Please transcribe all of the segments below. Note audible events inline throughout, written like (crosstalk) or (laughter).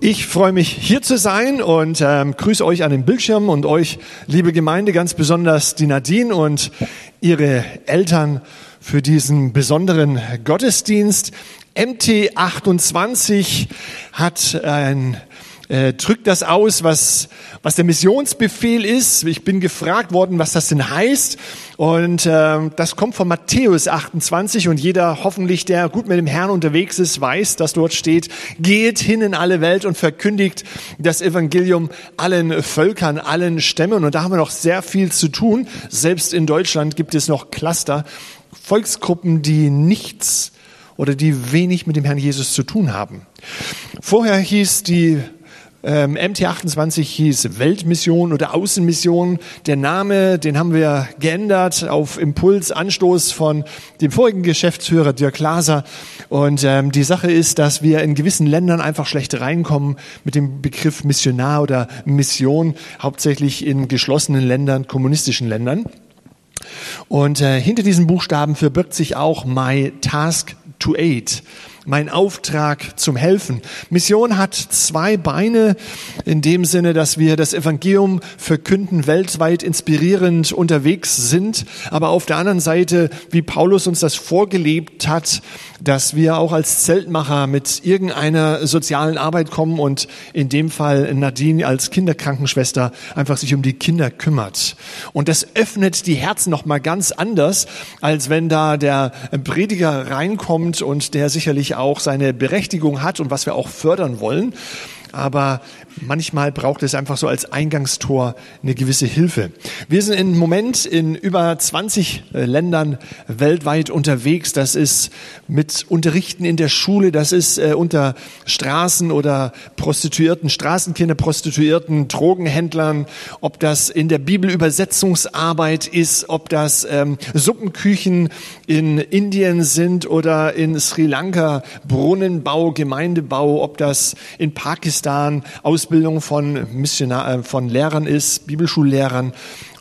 Ich freue mich hier zu sein und ähm, grüße euch an den Bildschirm und euch, liebe Gemeinde, ganz besonders die Nadine und ihre Eltern für diesen besonderen Gottesdienst. MT28 hat ein äh, drückt das aus, was, was der Missionsbefehl ist. Ich bin gefragt worden, was das denn heißt. Und äh, das kommt von Matthäus 28 und jeder hoffentlich, der gut mit dem Herrn unterwegs ist, weiß, dass dort steht, geht hin in alle Welt und verkündigt das Evangelium allen Völkern, allen Stämmen. Und da haben wir noch sehr viel zu tun. Selbst in Deutschland gibt es noch Cluster, Volksgruppen, die nichts oder die wenig mit dem Herrn Jesus zu tun haben. Vorher hieß die ähm, MT28 hieß Weltmission oder Außenmission. Der Name, den haben wir geändert auf Impuls, Anstoß von dem vorigen Geschäftsführer Dirk Glaser. Und ähm, die Sache ist, dass wir in gewissen Ländern einfach schlecht reinkommen mit dem Begriff Missionar oder Mission, hauptsächlich in geschlossenen Ländern, kommunistischen Ländern. Und äh, hinter diesen Buchstaben verbirgt sich auch My Task to Aid mein Auftrag zum Helfen. Mission hat zwei Beine in dem Sinne, dass wir das Evangelium verkünden, weltweit inspirierend unterwegs sind, aber auf der anderen Seite, wie Paulus uns das vorgelebt hat, dass wir auch als Zeltmacher mit irgendeiner sozialen Arbeit kommen und in dem Fall Nadine als Kinderkrankenschwester einfach sich um die Kinder kümmert. Und das öffnet die Herzen noch mal ganz anders, als wenn da der Prediger reinkommt und der sicherlich auch seine Berechtigung hat und was wir auch fördern wollen. Aber manchmal braucht es einfach so als Eingangstor eine gewisse Hilfe. Wir sind im Moment in über 20 äh, Ländern weltweit unterwegs. Das ist mit Unterrichten in der Schule, das ist äh, unter Straßen oder Prostituierten, Straßenkinder, Prostituierten, Drogenhändlern, ob das in der Bibelübersetzungsarbeit ist, ob das ähm, Suppenküchen in Indien sind oder in Sri Lanka, Brunnenbau, Gemeindebau, ob das in Pakistan aus Ausbildung von, Missionar, äh, von Lehrern ist, Bibelschullehrern,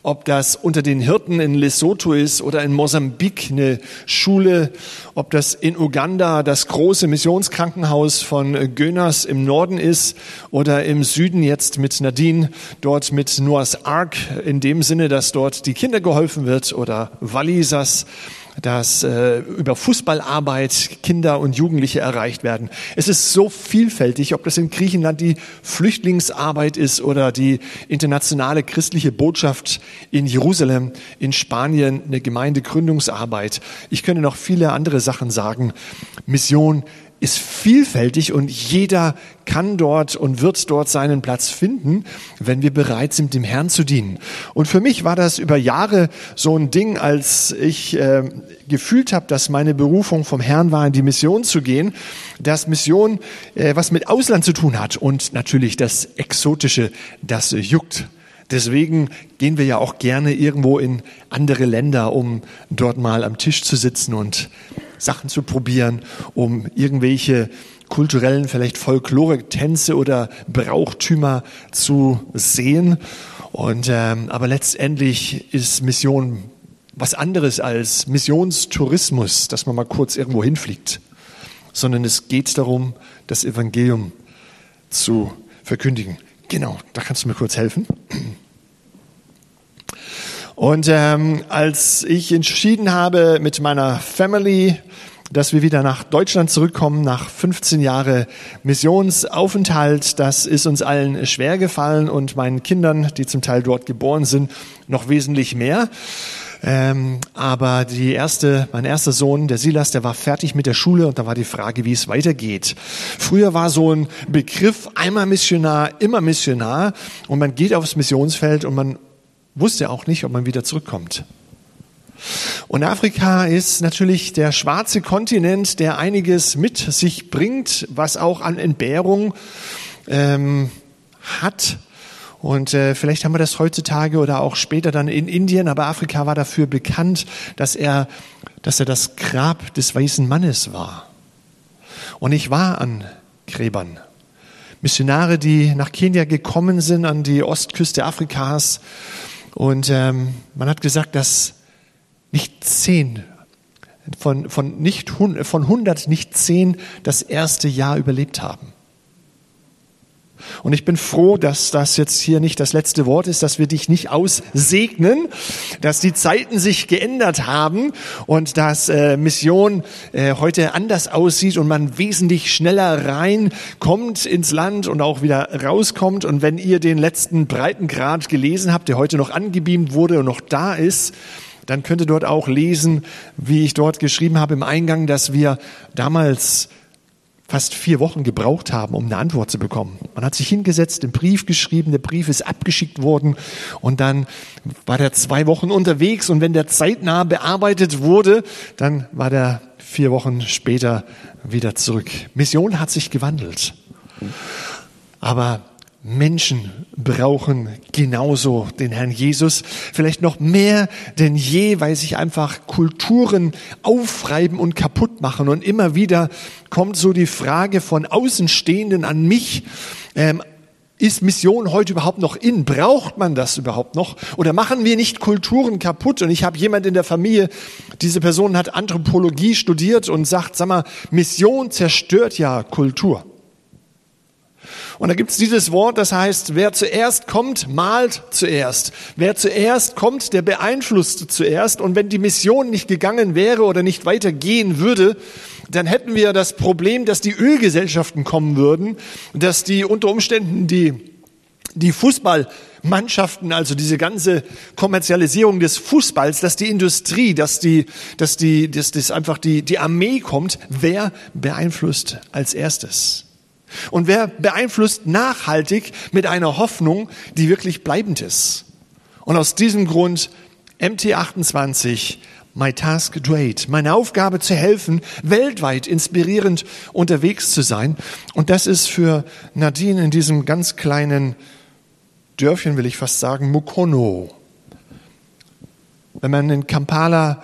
ob das unter den Hirten in Lesotho ist oder in Mosambik eine Schule, ob das in Uganda das große Missionskrankenhaus von Gönas im Norden ist oder im Süden jetzt mit Nadine dort mit Noahs Ark in dem Sinne, dass dort die Kinder geholfen wird oder Wallisas dass äh, über Fußballarbeit Kinder und Jugendliche erreicht werden. Es ist so vielfältig, ob das in Griechenland die Flüchtlingsarbeit ist oder die internationale christliche Botschaft in Jerusalem, in Spanien eine Gemeindegründungsarbeit. Ich könnte noch viele andere Sachen sagen. Mission ist vielfältig und jeder kann dort und wird dort seinen Platz finden, wenn wir bereit sind, dem Herrn zu dienen. Und für mich war das über Jahre so ein Ding, als ich äh, gefühlt habe, dass meine Berufung vom Herrn war, in die Mission zu gehen, dass Mission äh, was mit Ausland zu tun hat und natürlich das Exotische, das juckt. Deswegen gehen wir ja auch gerne irgendwo in andere Länder, um dort mal am Tisch zu sitzen und Sachen zu probieren, um irgendwelche kulturellen, vielleicht Folklore-Tänze oder Brauchtümer zu sehen. Und ähm, aber letztendlich ist Mission was anderes als Missionstourismus, dass man mal kurz irgendwo hinfliegt, sondern es geht darum, das Evangelium zu verkündigen. Genau, da kannst du mir kurz helfen. Und ähm, als ich entschieden habe mit meiner Family, dass wir wieder nach Deutschland zurückkommen, nach 15 Jahre Missionsaufenthalt, das ist uns allen schwer gefallen und meinen Kindern, die zum Teil dort geboren sind, noch wesentlich mehr. Ähm, aber die erste, mein erster Sohn, der Silas, der war fertig mit der Schule und da war die Frage, wie es weitergeht. Früher war so ein Begriff einmal Missionar, immer Missionar und man geht aufs Missionsfeld und man wusste auch nicht, ob man wieder zurückkommt. Und Afrika ist natürlich der schwarze Kontinent, der einiges mit sich bringt, was auch an Entbehrung ähm, hat. Und äh, vielleicht haben wir das heutzutage oder auch später dann in Indien, aber Afrika war dafür bekannt, dass er, dass er das Grab des weißen Mannes war. Und ich war an Gräbern. Missionare, die nach Kenia gekommen sind, an die Ostküste Afrikas und ähm, man hat gesagt, dass nicht zehn von, von, nicht, von 100 nicht zehn das erste Jahr überlebt haben. Und ich bin froh, dass das jetzt hier nicht das letzte Wort ist, dass wir dich nicht aussegnen, dass die Zeiten sich geändert haben und dass äh, Mission äh, heute anders aussieht und man wesentlich schneller reinkommt ins Land und auch wieder rauskommt. Und wenn ihr den letzten Breitengrad gelesen habt, der heute noch angebeamt wurde und noch da ist, dann könnt ihr dort auch lesen, wie ich dort geschrieben habe im Eingang, dass wir damals fast vier Wochen gebraucht haben, um eine Antwort zu bekommen. Man hat sich hingesetzt, den Brief geschrieben, der Brief ist abgeschickt worden und dann war der zwei Wochen unterwegs und wenn der zeitnah bearbeitet wurde, dann war der vier Wochen später wieder zurück. Mission hat sich gewandelt. Aber Menschen brauchen genauso den Herrn Jesus, vielleicht noch mehr denn je, weil sich einfach Kulturen aufreiben und kaputt machen. Und immer wieder kommt so die Frage von Außenstehenden an mich, ähm, ist Mission heute überhaupt noch in? Braucht man das überhaupt noch? Oder machen wir nicht Kulturen kaputt? Und ich habe jemand in der Familie, diese Person hat Anthropologie studiert und sagt, sag mal, Mission zerstört ja Kultur. Und da gibt's dieses Wort, das heißt, wer zuerst kommt, malt zuerst. Wer zuerst kommt, der beeinflusst zuerst. Und wenn die Mission nicht gegangen wäre oder nicht weitergehen würde, dann hätten wir das Problem, dass die Ölgesellschaften kommen würden, dass die unter Umständen die, die Fußballmannschaften, also diese ganze Kommerzialisierung des Fußballs, dass die Industrie, dass die, dass die, dass das einfach die, die Armee kommt. Wer beeinflusst als erstes? Und wer beeinflusst nachhaltig mit einer Hoffnung, die wirklich bleibend ist? Und aus diesem Grund MT28, My Task Great, meine Aufgabe zu helfen, weltweit inspirierend unterwegs zu sein. Und das ist für Nadine in diesem ganz kleinen Dörfchen, will ich fast sagen, Mukono. Wenn man in Kampala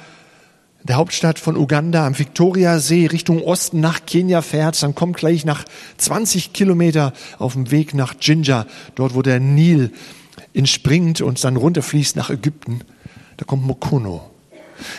der Hauptstadt von Uganda am Viktoriasee Richtung Osten nach Kenia fährt, dann kommt gleich nach 20 Kilometer auf dem Weg nach Jinja, dort wo der Nil entspringt und dann runterfließt nach Ägypten. Da kommt Mokono.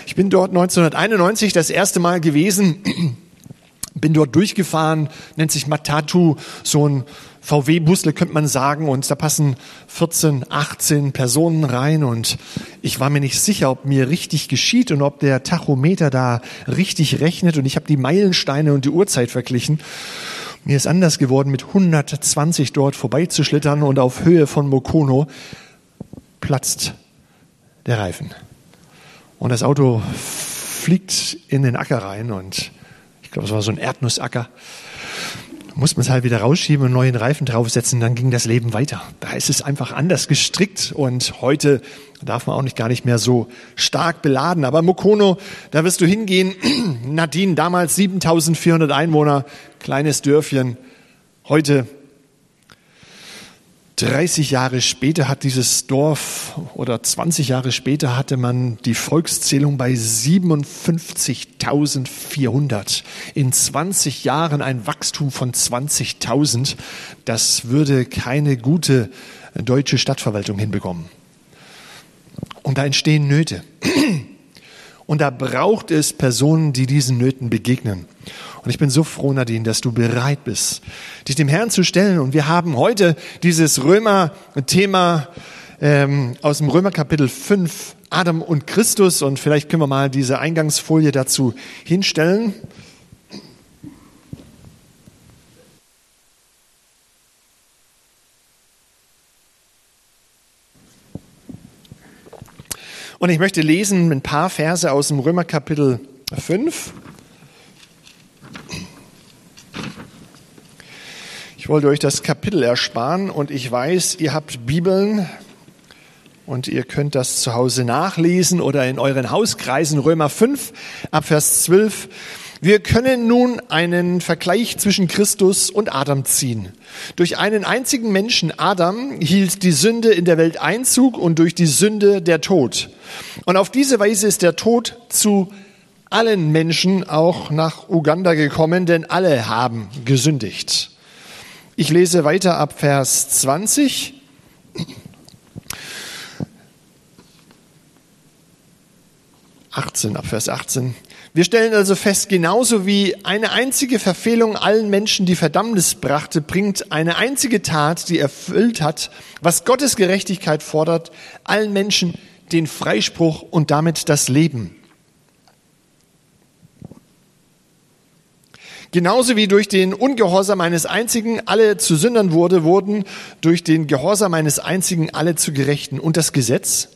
Ich bin dort 1991 das erste Mal gewesen, (clears throat) bin dort durchgefahren, nennt sich Matatu, so ein VW-Busle könnte man sagen und da passen 14, 18 Personen rein und ich war mir nicht sicher, ob mir richtig geschieht und ob der Tachometer da richtig rechnet und ich habe die Meilensteine und die Uhrzeit verglichen. Mir ist anders geworden, mit 120 dort vorbeizuschlittern und auf Höhe von Mokono platzt der Reifen. Und das Auto fliegt in den Acker rein und ich glaube, es war so ein Erdnussacker muss man es halt wieder rausschieben und neuen Reifen draufsetzen, dann ging das Leben weiter. Da ist es einfach anders gestrickt und heute darf man auch nicht gar nicht mehr so stark beladen. Aber Mokono, da wirst du hingehen. (clears throat) Nadine, damals 7400 Einwohner, kleines Dörfchen. Heute 30 Jahre später hat dieses Dorf oder 20 Jahre später hatte man die Volkszählung bei 57.400. In 20 Jahren ein Wachstum von 20.000. Das würde keine gute deutsche Stadtverwaltung hinbekommen. Und da entstehen Nöte. Und da braucht es Personen, die diesen Nöten begegnen. Und ich bin so froh, Nadine, dass du bereit bist, dich dem Herrn zu stellen. Und wir haben heute dieses Römer-Thema ähm, aus dem Römer-Kapitel 5, Adam und Christus. Und vielleicht können wir mal diese Eingangsfolie dazu hinstellen. Und ich möchte lesen ein paar Verse aus dem Römerkapitel 5. Ich wollte euch das Kapitel ersparen und ich weiß, ihr habt Bibeln und ihr könnt das zu Hause nachlesen oder in euren Hauskreisen Römer 5 ab Vers 12. Wir können nun einen Vergleich zwischen Christus und Adam ziehen. Durch einen einzigen Menschen, Adam, hielt die Sünde in der Welt Einzug und durch die Sünde der Tod. Und auf diese Weise ist der Tod zu allen Menschen auch nach Uganda gekommen, denn alle haben gesündigt. Ich lese weiter ab Vers 20. 18, ab Vers 18. Wir stellen also fest, genauso wie eine einzige Verfehlung allen Menschen die Verdammnis brachte, bringt eine einzige Tat, die erfüllt hat, was Gottes Gerechtigkeit fordert, allen Menschen den Freispruch und damit das Leben. Genauso wie durch den Ungehorsam eines Einzigen alle zu Sündern wurde, wurden durch den Gehorsam eines Einzigen alle zu Gerechten. Und das Gesetz?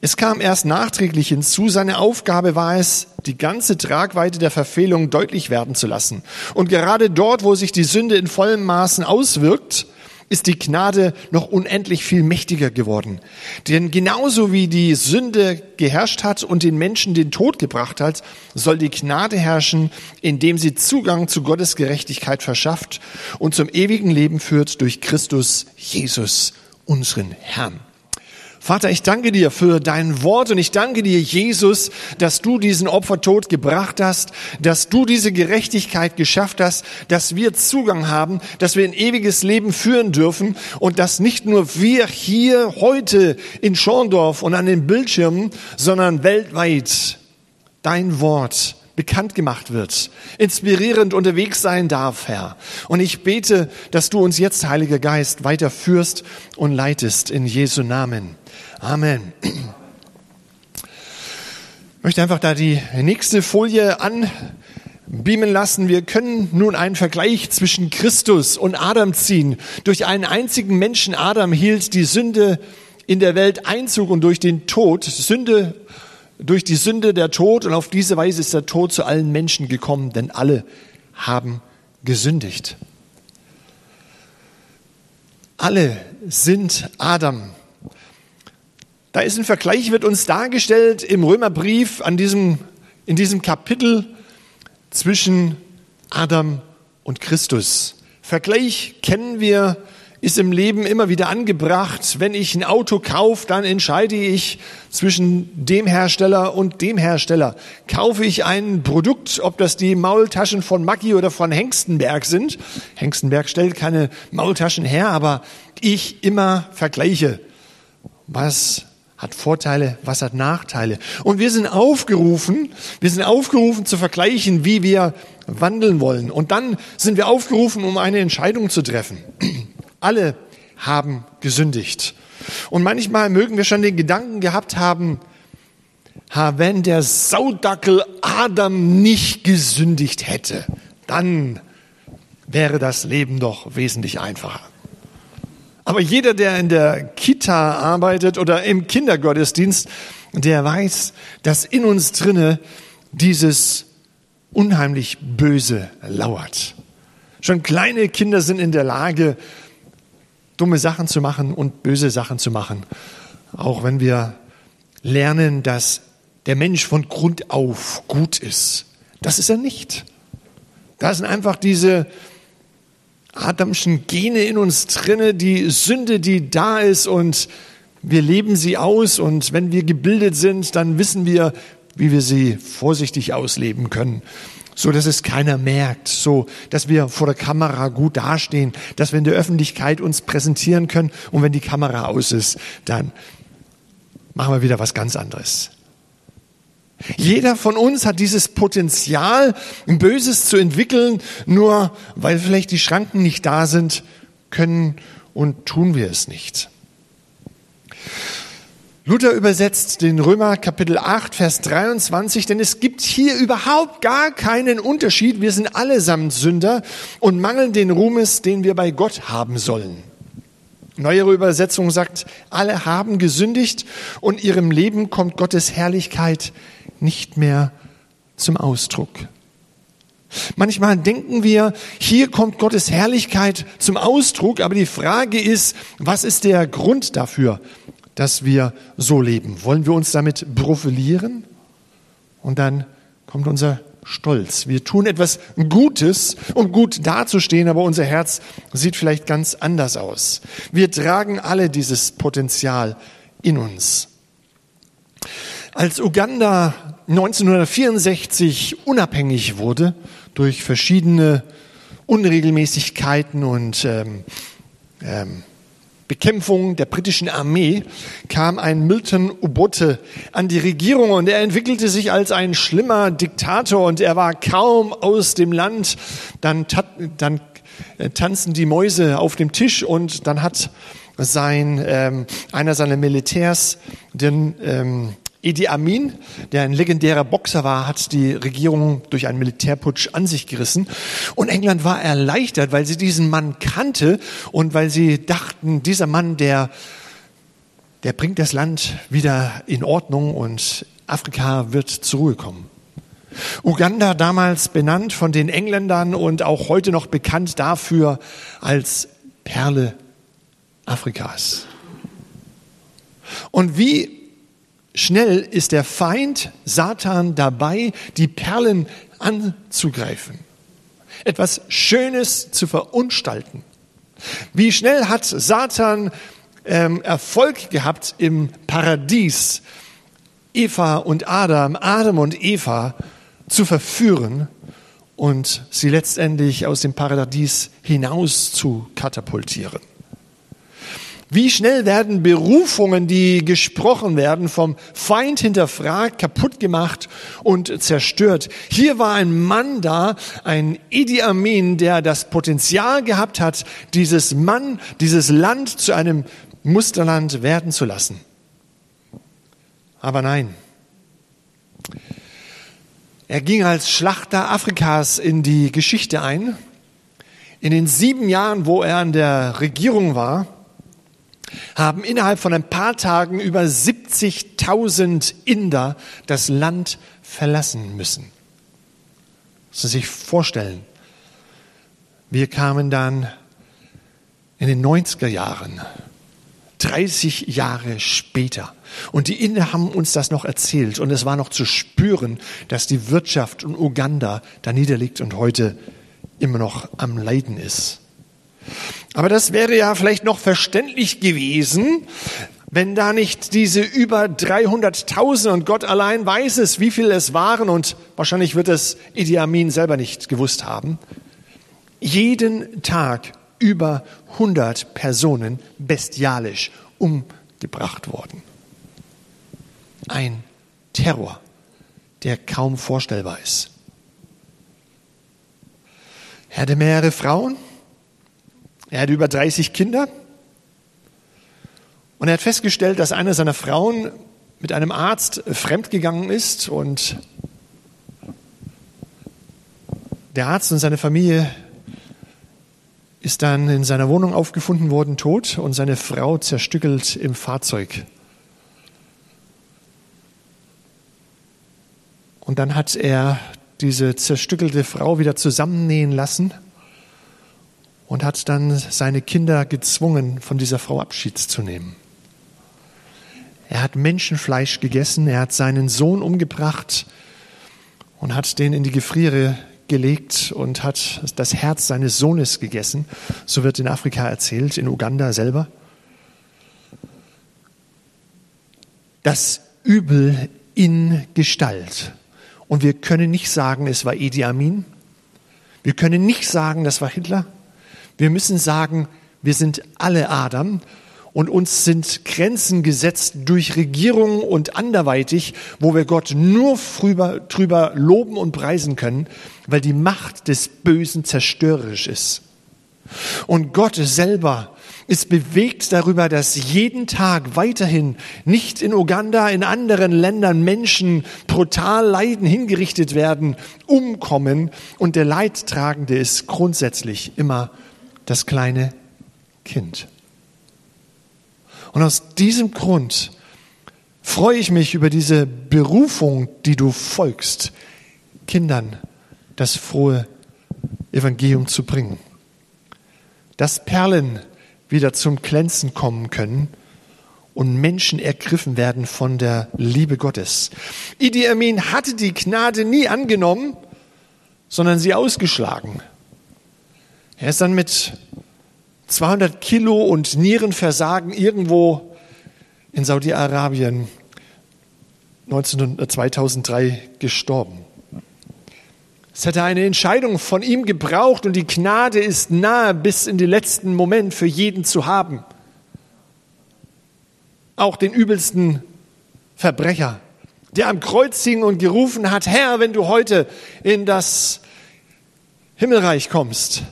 Es kam erst nachträglich hinzu, seine Aufgabe war es, die ganze Tragweite der Verfehlung deutlich werden zu lassen. Und gerade dort, wo sich die Sünde in vollem Maßen auswirkt, ist die Gnade noch unendlich viel mächtiger geworden. Denn genauso wie die Sünde geherrscht hat und den Menschen den Tod gebracht hat, soll die Gnade herrschen, indem sie Zugang zu Gottes Gerechtigkeit verschafft und zum ewigen Leben führt durch Christus Jesus, unseren Herrn. Vater, ich danke dir für dein Wort und ich danke dir, Jesus, dass du diesen Opfertod gebracht hast, dass du diese Gerechtigkeit geschafft hast, dass wir Zugang haben, dass wir ein ewiges Leben führen dürfen und dass nicht nur wir hier heute in Schorndorf und an den Bildschirmen, sondern weltweit dein Wort bekannt gemacht wird, inspirierend unterwegs sein darf, Herr. Und ich bete, dass du uns jetzt, Heiliger Geist, weiter führst und leitest in Jesu Namen. Amen. Ich möchte einfach da die nächste Folie anbeamen lassen. Wir können nun einen Vergleich zwischen Christus und Adam ziehen. Durch einen einzigen Menschen, Adam, hielt die Sünde in der Welt Einzug und durch den Tod, Sünde durch die Sünde der Tod und auf diese Weise ist der Tod zu allen Menschen gekommen, denn alle haben gesündigt. Alle sind Adam. Da ist ein Vergleich, wird uns dargestellt im Römerbrief an diesem, in diesem Kapitel zwischen Adam und Christus. Vergleich kennen wir ist im Leben immer wieder angebracht. Wenn ich ein Auto kaufe, dann entscheide ich zwischen dem Hersteller und dem Hersteller. Kaufe ich ein Produkt, ob das die Maultaschen von Mackie oder von Hengstenberg sind. Hengstenberg stellt keine Maultaschen her, aber ich immer vergleiche. Was hat Vorteile, was hat Nachteile. Und wir sind aufgerufen, wir sind aufgerufen zu vergleichen, wie wir wandeln wollen. Und dann sind wir aufgerufen, um eine Entscheidung zu treffen. Alle haben gesündigt. Und manchmal mögen wir schon den Gedanken gehabt haben, ha, wenn der Saudackel Adam nicht gesündigt hätte, dann wäre das Leben doch wesentlich einfacher. Aber jeder, der in der Kita arbeitet oder im Kindergottesdienst, der weiß, dass in uns drinne dieses unheimlich Böse lauert. Schon kleine Kinder sind in der Lage, dumme Sachen zu machen und böse Sachen zu machen. Auch wenn wir lernen, dass der Mensch von Grund auf gut ist. Das ist er nicht. Da sind einfach diese Adamschen Gene in uns drinne, die Sünde, die da ist und wir leben sie aus und wenn wir gebildet sind, dann wissen wir, wie wir sie vorsichtig ausleben können so dass es keiner merkt, so dass wir vor der Kamera gut dastehen, dass wir in der Öffentlichkeit uns präsentieren können und wenn die Kamera aus ist, dann machen wir wieder was ganz anderes. Jeder von uns hat dieses Potenzial, Böses zu entwickeln, nur weil vielleicht die Schranken nicht da sind, können und tun wir es nicht. Luther übersetzt den Römer Kapitel 8, Vers 23, denn es gibt hier überhaupt gar keinen Unterschied. Wir sind allesamt Sünder und mangeln den Ruhmes, den wir bei Gott haben sollen. Neuere Übersetzung sagt, alle haben gesündigt und ihrem Leben kommt Gottes Herrlichkeit nicht mehr zum Ausdruck. Manchmal denken wir, hier kommt Gottes Herrlichkeit zum Ausdruck, aber die Frage ist, was ist der Grund dafür? Dass wir so leben? Wollen wir uns damit profilieren? Und dann kommt unser Stolz. Wir tun etwas Gutes, um gut dazustehen, aber unser Herz sieht vielleicht ganz anders aus. Wir tragen alle dieses Potenzial in uns. Als Uganda 1964 unabhängig wurde durch verschiedene Unregelmäßigkeiten und ähm, ähm, Bekämpfung der britischen Armee kam ein Milton Obote an die Regierung und er entwickelte sich als ein schlimmer Diktator und er war kaum aus dem Land. Dann, dann äh, tanzen die Mäuse auf dem Tisch und dann hat sein, ähm, einer seiner Militärs den ähm, Idi Amin, der ein legendärer Boxer war, hat die Regierung durch einen Militärputsch an sich gerissen. Und England war erleichtert, weil sie diesen Mann kannte und weil sie dachten, dieser Mann, der, der bringt das Land wieder in Ordnung und Afrika wird zur Ruhe kommen. Uganda damals benannt von den Engländern und auch heute noch bekannt dafür als Perle Afrikas. Und wie Schnell ist der Feind Satan dabei, die Perlen anzugreifen, etwas Schönes zu verunstalten. Wie schnell hat Satan ähm, Erfolg gehabt im Paradies, Eva und Adam, Adam und Eva zu verführen und sie letztendlich aus dem Paradies hinaus zu katapultieren. Wie schnell werden Berufungen, die gesprochen werden, vom Feind hinterfragt, kaputt gemacht und zerstört. Hier war ein Mann da, ein Idi Amin, der das Potenzial gehabt hat, dieses Mann, dieses Land zu einem Musterland werden zu lassen. Aber nein. Er ging als Schlachter Afrikas in die Geschichte ein. In den sieben Jahren, wo er an der Regierung war, haben innerhalb von ein paar Tagen über 70.000 Inder das Land verlassen müssen. Sie sich vorstellen. Wir kamen dann in den 90er Jahren, 30 Jahre später. Und die Inder haben uns das noch erzählt. Und es war noch zu spüren, dass die Wirtschaft in Uganda da niederliegt und heute immer noch am Leiden ist. Aber das wäre ja vielleicht noch verständlich gewesen, wenn da nicht diese über 300.000 und Gott allein weiß es, wie viel es waren und wahrscheinlich wird es Idi Amin selber nicht gewusst haben, jeden Tag über 100 Personen bestialisch umgebracht worden. Ein Terror, der kaum vorstellbar ist. Er hatte mehrere Frauen, er hatte über 30 Kinder und er hat festgestellt, dass eine seiner Frauen mit einem Arzt fremdgegangen ist und der Arzt und seine Familie ist dann in seiner Wohnung aufgefunden worden, tot, und seine Frau zerstückelt im Fahrzeug. Und dann hat er diese zerstückelte Frau wieder zusammennähen lassen und hat dann seine Kinder gezwungen, von dieser Frau Abschied zu nehmen. Er hat Menschenfleisch gegessen, er hat seinen Sohn umgebracht und hat den in die Gefriere gelegt und hat das Herz seines Sohnes gegessen. So wird in Afrika erzählt, in Uganda selber. Das Übel in Gestalt. Und wir können nicht sagen, es war Idi Amin. Wir können nicht sagen, das war Hitler. Wir müssen sagen, wir sind alle Adam und uns sind Grenzen gesetzt durch Regierungen und anderweitig, wo wir Gott nur drüber, drüber loben und preisen können, weil die Macht des Bösen zerstörerisch ist. Und Gott selber ist bewegt darüber, dass jeden Tag weiterhin nicht in Uganda, in anderen Ländern Menschen brutal leiden, hingerichtet werden, umkommen und der Leidtragende ist grundsätzlich immer das kleine Kind. Und aus diesem Grund freue ich mich über diese Berufung, die du folgst, Kindern das frohe Evangelium zu bringen. Dass Perlen wieder zum Glänzen kommen können und Menschen ergriffen werden von der Liebe Gottes. Idi Amin hatte die Gnade nie angenommen, sondern sie ausgeschlagen. Er ist dann mit 200 Kilo und Nierenversagen irgendwo in Saudi-Arabien 2003 gestorben. Es hätte eine Entscheidung von ihm gebraucht und die Gnade ist nahe bis in den letzten Moment für jeden zu haben. auch den übelsten Verbrecher, der am Kreuz hing und gerufen hat, Herr, wenn du heute in das Himmelreich kommst,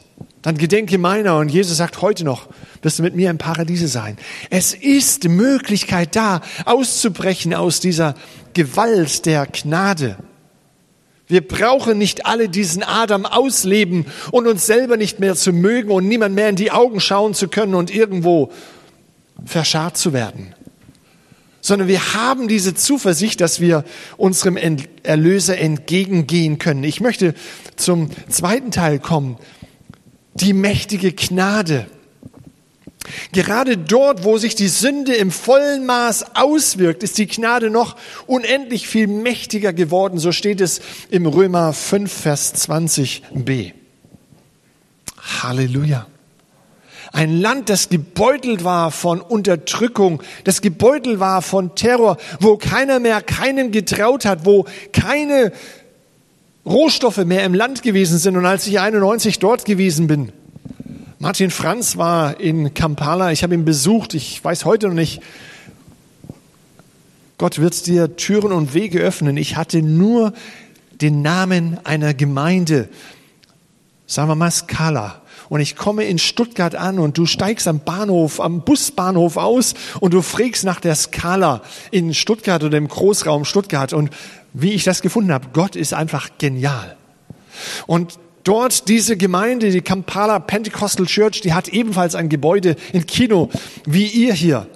dann gedenke meiner. Und Jesus sagt, heute noch wirst du mit mir im Paradiese sein. Es ist die Möglichkeit da, auszubrechen aus dieser Gewalt der Gnade. Wir brauchen nicht alle diesen Adam ausleben und uns selber nicht mehr zu mögen und niemand mehr in die Augen schauen zu können und irgendwo verscharrt zu werden. Sondern wir haben diese Zuversicht, dass wir unserem Erlöser entgegengehen können. Ich möchte zum zweiten Teil kommen. Die mächtige Gnade. Gerade dort, wo sich die Sünde im vollen Maß auswirkt, ist die Gnade noch unendlich viel mächtiger geworden. So steht es im Römer 5, Vers 20b. Halleluja. Ein Land, das gebeutelt war von Unterdrückung, das gebeutelt war von Terror, wo keiner mehr keinem getraut hat, wo keine Rohstoffe mehr im Land gewesen sind. Und als ich 91 dort gewesen bin, Martin Franz war in Kampala, ich habe ihn besucht, ich weiß heute noch nicht, Gott wird dir Türen und Wege öffnen. Ich hatte nur den Namen einer Gemeinde, sagen wir mal Skala. Und ich komme in Stuttgart an und du steigst am Bahnhof, am Busbahnhof aus und du fragst nach der Skala in Stuttgart oder im Großraum Stuttgart. Und wie ich das gefunden habe, Gott ist einfach genial. Und Dort diese Gemeinde, die Kampala Pentecostal Church, die hat ebenfalls ein Gebäude, ein Kino, wie ihr hier.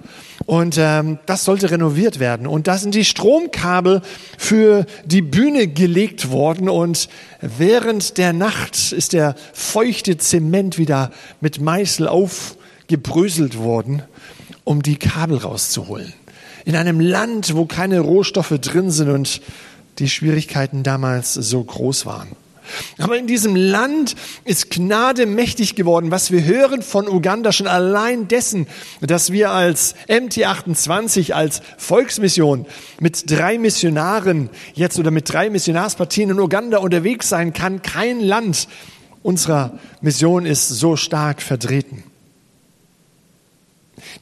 Und ähm, das sollte renoviert werden. Und da sind die Stromkabel für die Bühne gelegt worden. Und während der Nacht ist der feuchte Zement wieder mit Meißel aufgebröselt worden, um die Kabel rauszuholen. In einem Land, wo keine Rohstoffe drin sind und die Schwierigkeiten damals so groß waren. Aber in diesem Land ist Gnade mächtig geworden. Was wir hören von Uganda schon allein dessen, dass wir als MT28, als Volksmission mit drei Missionaren jetzt oder mit drei Missionarspartien in Uganda unterwegs sein kann. Kein Land unserer Mission ist so stark vertreten.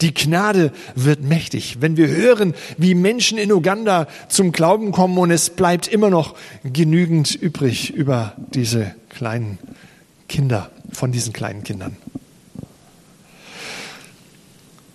Die Gnade wird mächtig. Wenn wir hören, wie Menschen in Uganda zum Glauben kommen und es bleibt immer noch genügend übrig über diese kleinen Kinder, von diesen kleinen Kindern.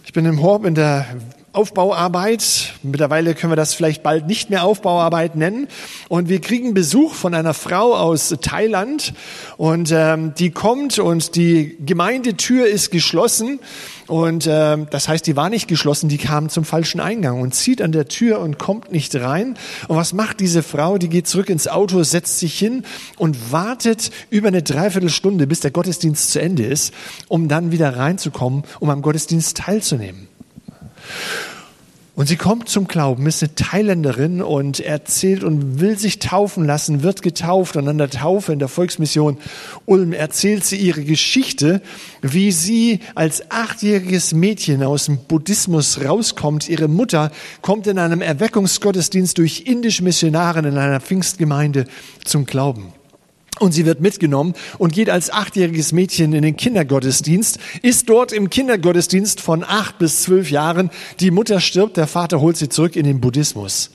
Ich bin im Horb in der Aufbauarbeit. Mittlerweile können wir das vielleicht bald nicht mehr Aufbauarbeit nennen. Und wir kriegen Besuch von einer Frau aus Thailand und ähm, die kommt und die Gemeindetür ist geschlossen und ähm, das heißt, die war nicht geschlossen, die kam zum falschen Eingang und zieht an der Tür und kommt nicht rein. Und was macht diese Frau? Die geht zurück ins Auto, setzt sich hin und wartet über eine Dreiviertelstunde, bis der Gottesdienst zu Ende ist, um dann wieder reinzukommen, um am Gottesdienst teilzunehmen. Und sie kommt zum Glauben, ist eine Thailänderin und erzählt und will sich taufen lassen, wird getauft und an der Taufe in der Volksmission Ulm erzählt sie ihre Geschichte, wie sie als achtjähriges Mädchen aus dem Buddhismus rauskommt. Ihre Mutter kommt in einem Erweckungsgottesdienst durch indische Missionare in einer Pfingstgemeinde zum Glauben. Und sie wird mitgenommen und geht als achtjähriges Mädchen in den Kindergottesdienst, ist dort im Kindergottesdienst von acht bis zwölf Jahren. Die Mutter stirbt, der Vater holt sie zurück in den Buddhismus.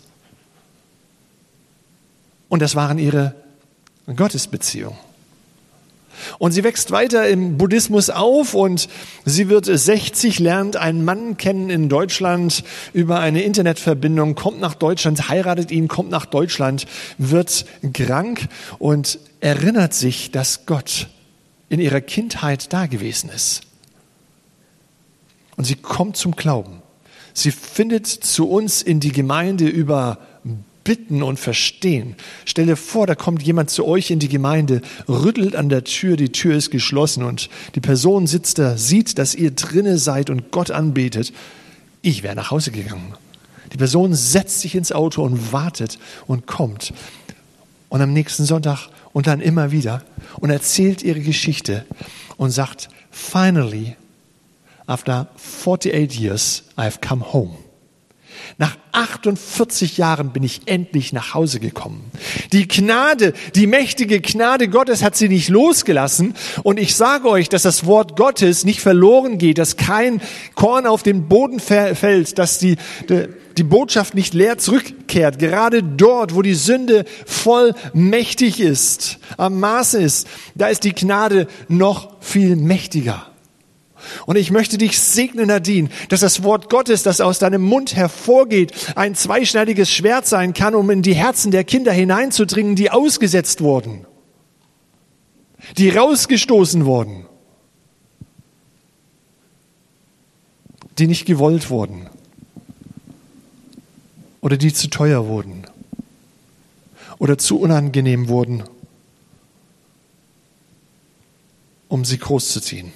Und das waren ihre Gottesbeziehungen. Und sie wächst weiter im Buddhismus auf und sie wird 60, lernt einen Mann kennen in Deutschland über eine Internetverbindung, kommt nach Deutschland, heiratet ihn, kommt nach Deutschland, wird krank und erinnert sich, dass Gott in ihrer Kindheit da gewesen ist. Und sie kommt zum Glauben. Sie findet zu uns in die Gemeinde über bitten und verstehen. Stell dir vor, da kommt jemand zu euch in die Gemeinde, rüttelt an der Tür, die Tür ist geschlossen und die Person sitzt da, sieht, dass ihr drinne seid und Gott anbetet. Ich wäre nach Hause gegangen. Die Person setzt sich ins Auto und wartet und kommt. Und am nächsten Sonntag und dann immer wieder und erzählt ihre Geschichte und sagt, finally, after 48 years, I've come home. Nach 48 Jahren bin ich endlich nach Hause gekommen. Die Gnade, die mächtige Gnade Gottes hat sie nicht losgelassen. Und ich sage euch, dass das Wort Gottes nicht verloren geht, dass kein Korn auf den Boden fällt, dass die, die Botschaft nicht leer zurückkehrt. Gerade dort, wo die Sünde voll mächtig ist, am Maße ist, da ist die Gnade noch viel mächtiger. Und ich möchte dich segnen, Nadine, dass das Wort Gottes, das aus deinem Mund hervorgeht, ein zweischneidiges Schwert sein kann, um in die Herzen der Kinder hineinzudringen, die ausgesetzt wurden, die rausgestoßen wurden, die nicht gewollt wurden. Oder die zu teuer wurden. Oder zu unangenehm wurden, um sie großzuziehen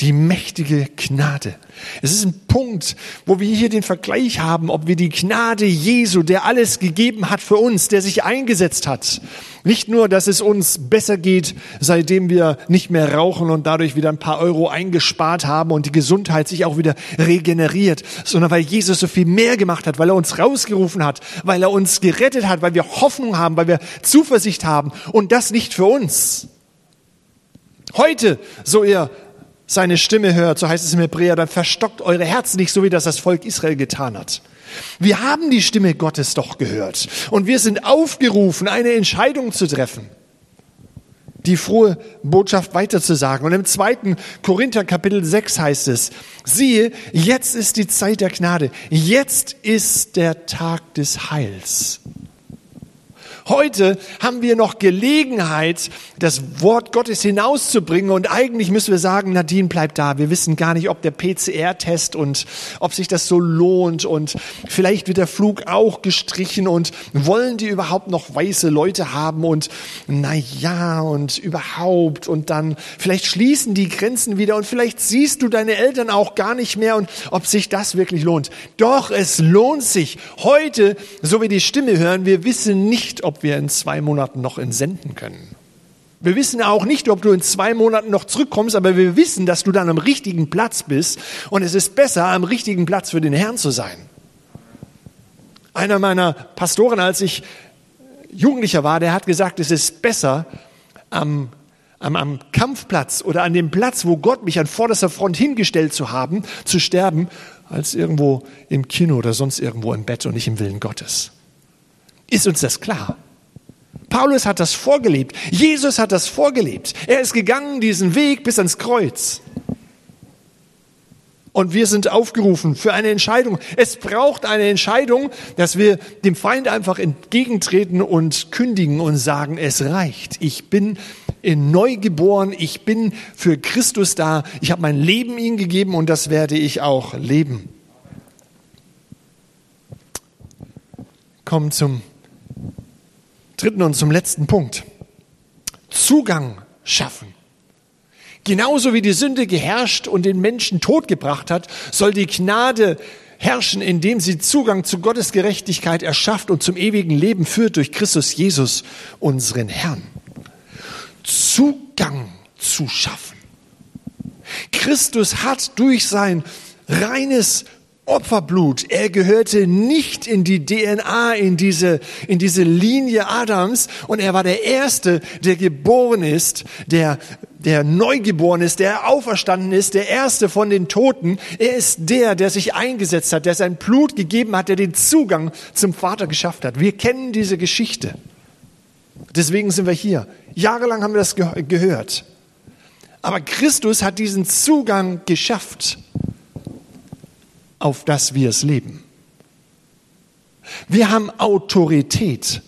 die mächtige Gnade. Es ist ein Punkt, wo wir hier den Vergleich haben, ob wir die Gnade Jesu, der alles gegeben hat für uns, der sich eingesetzt hat. Nicht nur, dass es uns besser geht, seitdem wir nicht mehr rauchen und dadurch wieder ein paar Euro eingespart haben und die Gesundheit sich auch wieder regeneriert, sondern weil Jesus so viel mehr gemacht hat, weil er uns rausgerufen hat, weil er uns gerettet hat, weil wir Hoffnung haben, weil wir Zuversicht haben und das nicht für uns. Heute, so ihr seine Stimme hört, so heißt es im Hebräer, dann verstockt eure Herzen nicht so, wie das das Volk Israel getan hat. Wir haben die Stimme Gottes doch gehört und wir sind aufgerufen, eine Entscheidung zu treffen, die frohe Botschaft weiterzusagen. Und im zweiten Korinther Kapitel 6 heißt es, siehe, jetzt ist die Zeit der Gnade, jetzt ist der Tag des Heils. Heute haben wir noch Gelegenheit, das Wort Gottes hinauszubringen. Und eigentlich müssen wir sagen, Nadine bleibt da. Wir wissen gar nicht, ob der PCR-Test und ob sich das so lohnt. Und vielleicht wird der Flug auch gestrichen. Und wollen die überhaupt noch weiße Leute haben? Und na ja und überhaupt. Und dann vielleicht schließen die Grenzen wieder. Und vielleicht siehst du deine Eltern auch gar nicht mehr. Und ob sich das wirklich lohnt. Doch es lohnt sich. Heute, so wie die Stimme hören, wir wissen nicht, ob wir in zwei Monaten noch entsenden können. Wir wissen auch nicht, ob du in zwei Monaten noch zurückkommst, aber wir wissen, dass du dann am richtigen Platz bist und es ist besser, am richtigen Platz für den Herrn zu sein. Einer meiner Pastoren, als ich Jugendlicher war, der hat gesagt, es ist besser, am, am, am Kampfplatz oder an dem Platz, wo Gott mich an vorderster Front hingestellt zu haben, zu sterben, als irgendwo im Kino oder sonst irgendwo im Bett und nicht im Willen Gottes. Ist uns das klar? Paulus hat das vorgelebt. Jesus hat das vorgelebt. Er ist gegangen diesen Weg bis ans Kreuz. Und wir sind aufgerufen für eine Entscheidung. Es braucht eine Entscheidung, dass wir dem Feind einfach entgegentreten und kündigen und sagen, es reicht. Ich bin neu geboren. Ich bin für Christus da. Ich habe mein Leben ihm gegeben und das werde ich auch leben. Kommen zum dritten und zum letzten Punkt. Zugang schaffen. Genauso wie die Sünde geherrscht und den Menschen Tod gebracht hat, soll die Gnade herrschen, indem sie Zugang zu Gottes Gerechtigkeit erschafft und zum ewigen Leben führt durch Christus Jesus, unseren Herrn. Zugang zu schaffen. Christus hat durch sein reines Opferblut. Er gehörte nicht in die DNA, in diese, in diese Linie Adams. Und er war der Erste, der geboren ist, der, der neugeboren ist, der auferstanden ist, der Erste von den Toten. Er ist der, der sich eingesetzt hat, der sein Blut gegeben hat, der den Zugang zum Vater geschafft hat. Wir kennen diese Geschichte. Deswegen sind wir hier. Jahrelang haben wir das gehört. Aber Christus hat diesen Zugang geschafft auf das wir es leben. Wir haben Autorität,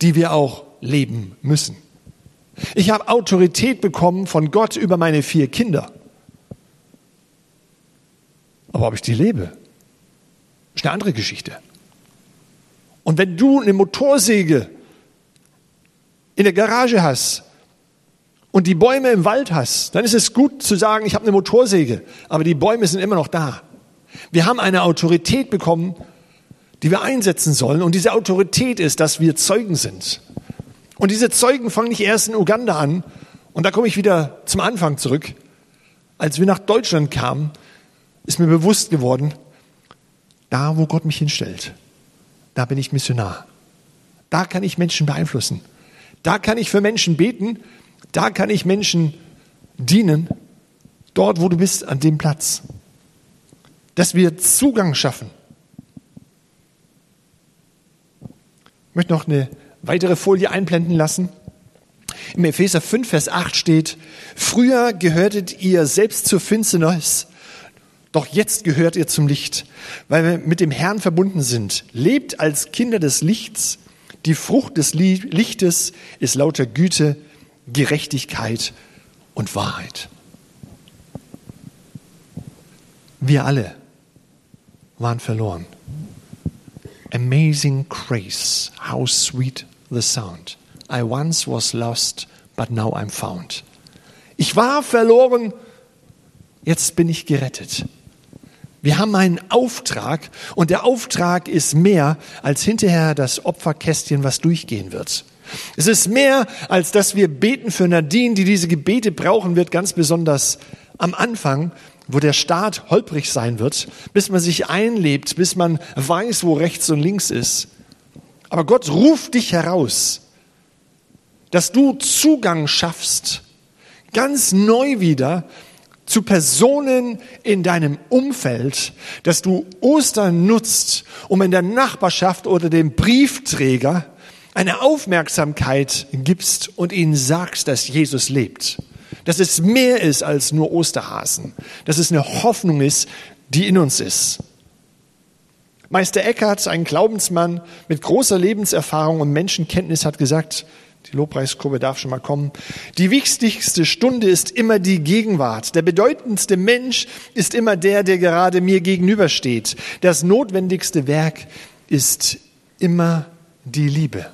die wir auch leben müssen. Ich habe Autorität bekommen von Gott über meine vier Kinder. Aber ob ich die lebe, ist eine andere Geschichte. Und wenn du eine Motorsäge in der Garage hast und die Bäume im Wald hast, dann ist es gut zu sagen, ich habe eine Motorsäge, aber die Bäume sind immer noch da. Wir haben eine Autorität bekommen, die wir einsetzen sollen. Und diese Autorität ist, dass wir Zeugen sind. Und diese Zeugen fangen nicht erst in Uganda an. Und da komme ich wieder zum Anfang zurück. Als wir nach Deutschland kamen, ist mir bewusst geworden, da wo Gott mich hinstellt, da bin ich Missionar. Da kann ich Menschen beeinflussen. Da kann ich für Menschen beten. Da kann ich Menschen dienen. Dort, wo du bist, an dem Platz. Dass wir Zugang schaffen. Ich möchte noch eine weitere Folie einblenden lassen. Im Epheser 5, Vers 8 steht, früher gehörtet ihr selbst zur Finsternis, doch jetzt gehört ihr zum Licht, weil wir mit dem Herrn verbunden sind. Lebt als Kinder des Lichts. Die Frucht des Lichtes ist lauter Güte, Gerechtigkeit und Wahrheit. Wir alle waren verloren. Amazing grace, how sweet the sound. I once was lost, but now I'm found. Ich war verloren, jetzt bin ich gerettet. Wir haben einen Auftrag und der Auftrag ist mehr als hinterher das Opferkästchen, was durchgehen wird. Es ist mehr als dass wir beten für Nadine, die diese Gebete brauchen wird, ganz besonders am Anfang, wo der Start holprig sein wird, bis man sich einlebt, bis man weiß, wo rechts und links ist. Aber Gott ruft dich heraus, dass du Zugang schaffst, ganz neu wieder zu Personen in deinem Umfeld, dass du Ostern nutzt, um in der Nachbarschaft oder dem Briefträger eine Aufmerksamkeit gibst und ihnen sagst, dass Jesus lebt. Dass es mehr ist als nur Osterhasen. Dass es eine Hoffnung ist, die in uns ist. Meister Eckhart, ein Glaubensmann mit großer Lebenserfahrung und Menschenkenntnis, hat gesagt, die Lobpreiskurve darf schon mal kommen. Die wichtigste Stunde ist immer die Gegenwart. Der bedeutendste Mensch ist immer der, der gerade mir gegenübersteht. Das notwendigste Werk ist immer die Liebe.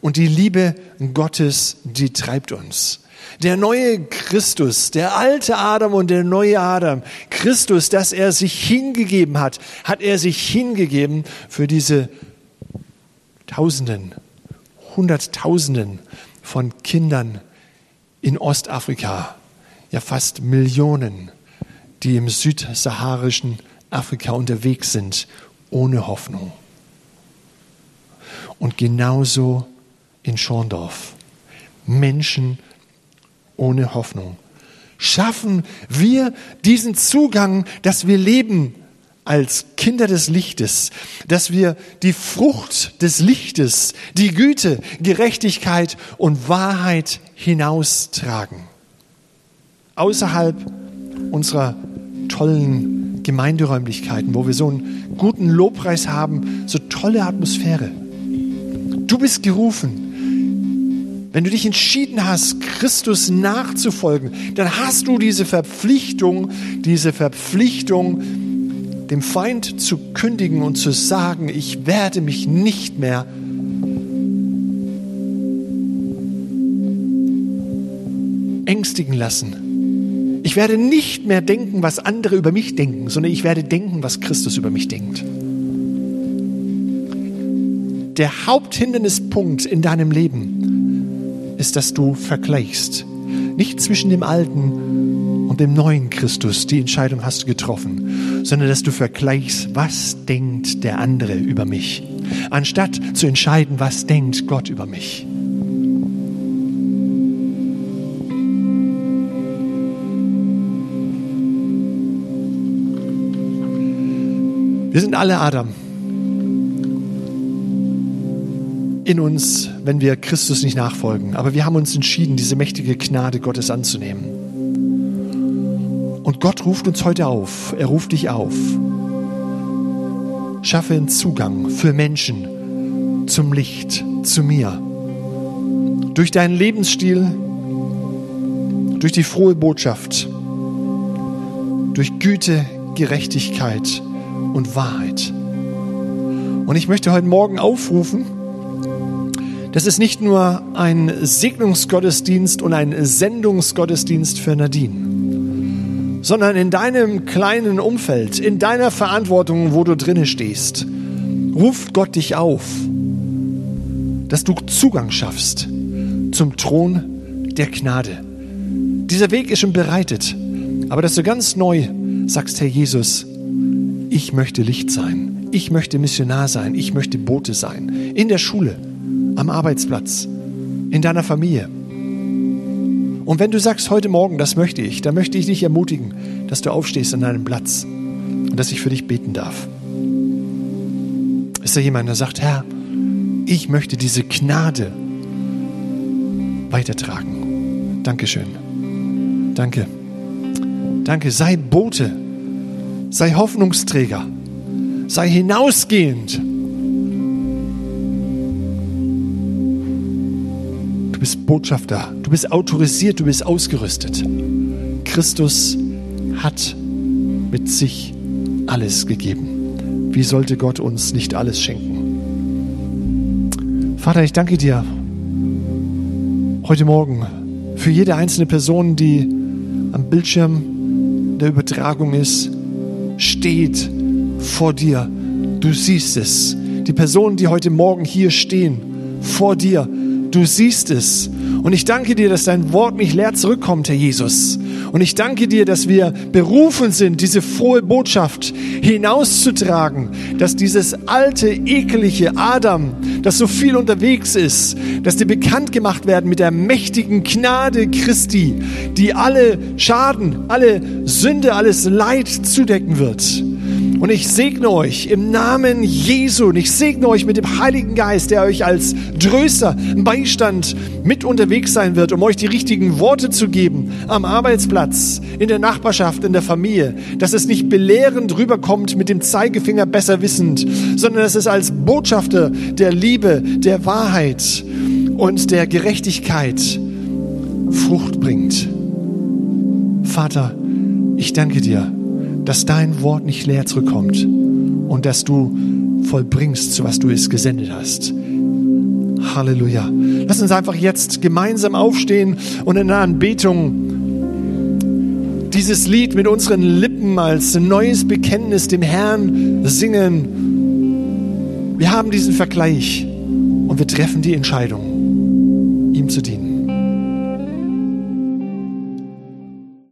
Und die Liebe Gottes, die treibt uns. Der neue Christus, der alte Adam und der neue Adam, Christus, dass er sich hingegeben hat, hat er sich hingegeben für diese Tausenden Hunderttausenden von Kindern in Ostafrika, ja fast Millionen, die im südsaharischen Afrika unterwegs sind, ohne Hoffnung. Und genauso in Schorndorf. Menschen ohne Hoffnung. Schaffen wir diesen Zugang, dass wir leben als Kinder des Lichtes, dass wir die Frucht des Lichtes, die Güte, Gerechtigkeit und Wahrheit hinaustragen. Außerhalb unserer tollen Gemeinderäumlichkeiten, wo wir so einen guten Lobpreis haben, so tolle Atmosphäre. Du bist gerufen. Wenn du dich entschieden hast, Christus nachzufolgen, dann hast du diese Verpflichtung, diese Verpflichtung, dem Feind zu kündigen und zu sagen, ich werde mich nicht mehr ängstigen lassen. Ich werde nicht mehr denken, was andere über mich denken, sondern ich werde denken, was Christus über mich denkt. Der Haupthindernispunkt in deinem Leben ist, dass du vergleichst. Nicht zwischen dem Alten und dem neuen Christus. Die Entscheidung hast du getroffen sondern dass du vergleichst, was denkt der andere über mich, anstatt zu entscheiden, was denkt Gott über mich. Wir sind alle Adam. In uns, wenn wir Christus nicht nachfolgen. Aber wir haben uns entschieden, diese mächtige Gnade Gottes anzunehmen. Und Gott ruft uns heute auf. Er ruft dich auf. Schaffe einen Zugang für Menschen zum Licht, zu mir. Durch deinen Lebensstil, durch die frohe Botschaft, durch Güte, Gerechtigkeit und Wahrheit. Und ich möchte heute Morgen aufrufen, das ist nicht nur ein Segnungsgottesdienst und ein Sendungsgottesdienst für Nadine sondern in deinem kleinen Umfeld, in deiner Verantwortung, wo du drinne stehst, ruft Gott dich auf, dass du Zugang schaffst zum Thron der Gnade. Dieser Weg ist schon bereitet, aber dass du ganz neu sagst, Herr Jesus, ich möchte Licht sein, ich möchte Missionar sein, ich möchte Bote sein, in der Schule, am Arbeitsplatz, in deiner Familie. Und wenn du sagst, heute Morgen, das möchte ich, dann möchte ich dich ermutigen, dass du aufstehst an deinem Platz und dass ich für dich beten darf. Ist da jemand, der sagt, Herr, ich möchte diese Gnade weitertragen. Dankeschön. Danke. Danke. Sei Bote. Sei Hoffnungsträger. Sei hinausgehend. Botschafter. Du bist autorisiert. Du bist ausgerüstet. Christus hat mit sich alles gegeben. Wie sollte Gott uns nicht alles schenken? Vater, ich danke dir heute Morgen für jede einzelne Person, die am Bildschirm der Übertragung ist, steht vor dir. Du siehst es. Die Personen, die heute Morgen hier stehen, vor dir, du siehst es. Und ich danke dir, dass dein Wort nicht leer zurückkommt, Herr Jesus. Und ich danke dir, dass wir berufen sind, diese frohe Botschaft hinauszutragen, dass dieses alte, ekelige Adam, das so viel unterwegs ist, dass die bekannt gemacht werden mit der mächtigen Gnade Christi, die alle Schaden, alle Sünde, alles Leid zudecken wird. Und ich segne euch im Namen Jesu und ich segne euch mit dem Heiligen Geist, der euch als Tröster, Beistand mit unterwegs sein wird, um euch die richtigen Worte zu geben am Arbeitsplatz, in der Nachbarschaft, in der Familie. Dass es nicht belehrend rüberkommt mit dem Zeigefinger besser wissend, sondern dass es als Botschafter der Liebe, der Wahrheit und der Gerechtigkeit Frucht bringt. Vater, ich danke dir dass dein Wort nicht leer zurückkommt und dass du vollbringst, zu was du es gesendet hast. Halleluja. Lass uns einfach jetzt gemeinsam aufstehen und in der Anbetung dieses Lied mit unseren Lippen als neues Bekenntnis dem Herrn singen. Wir haben diesen Vergleich und wir treffen die Entscheidung, ihm zu dienen.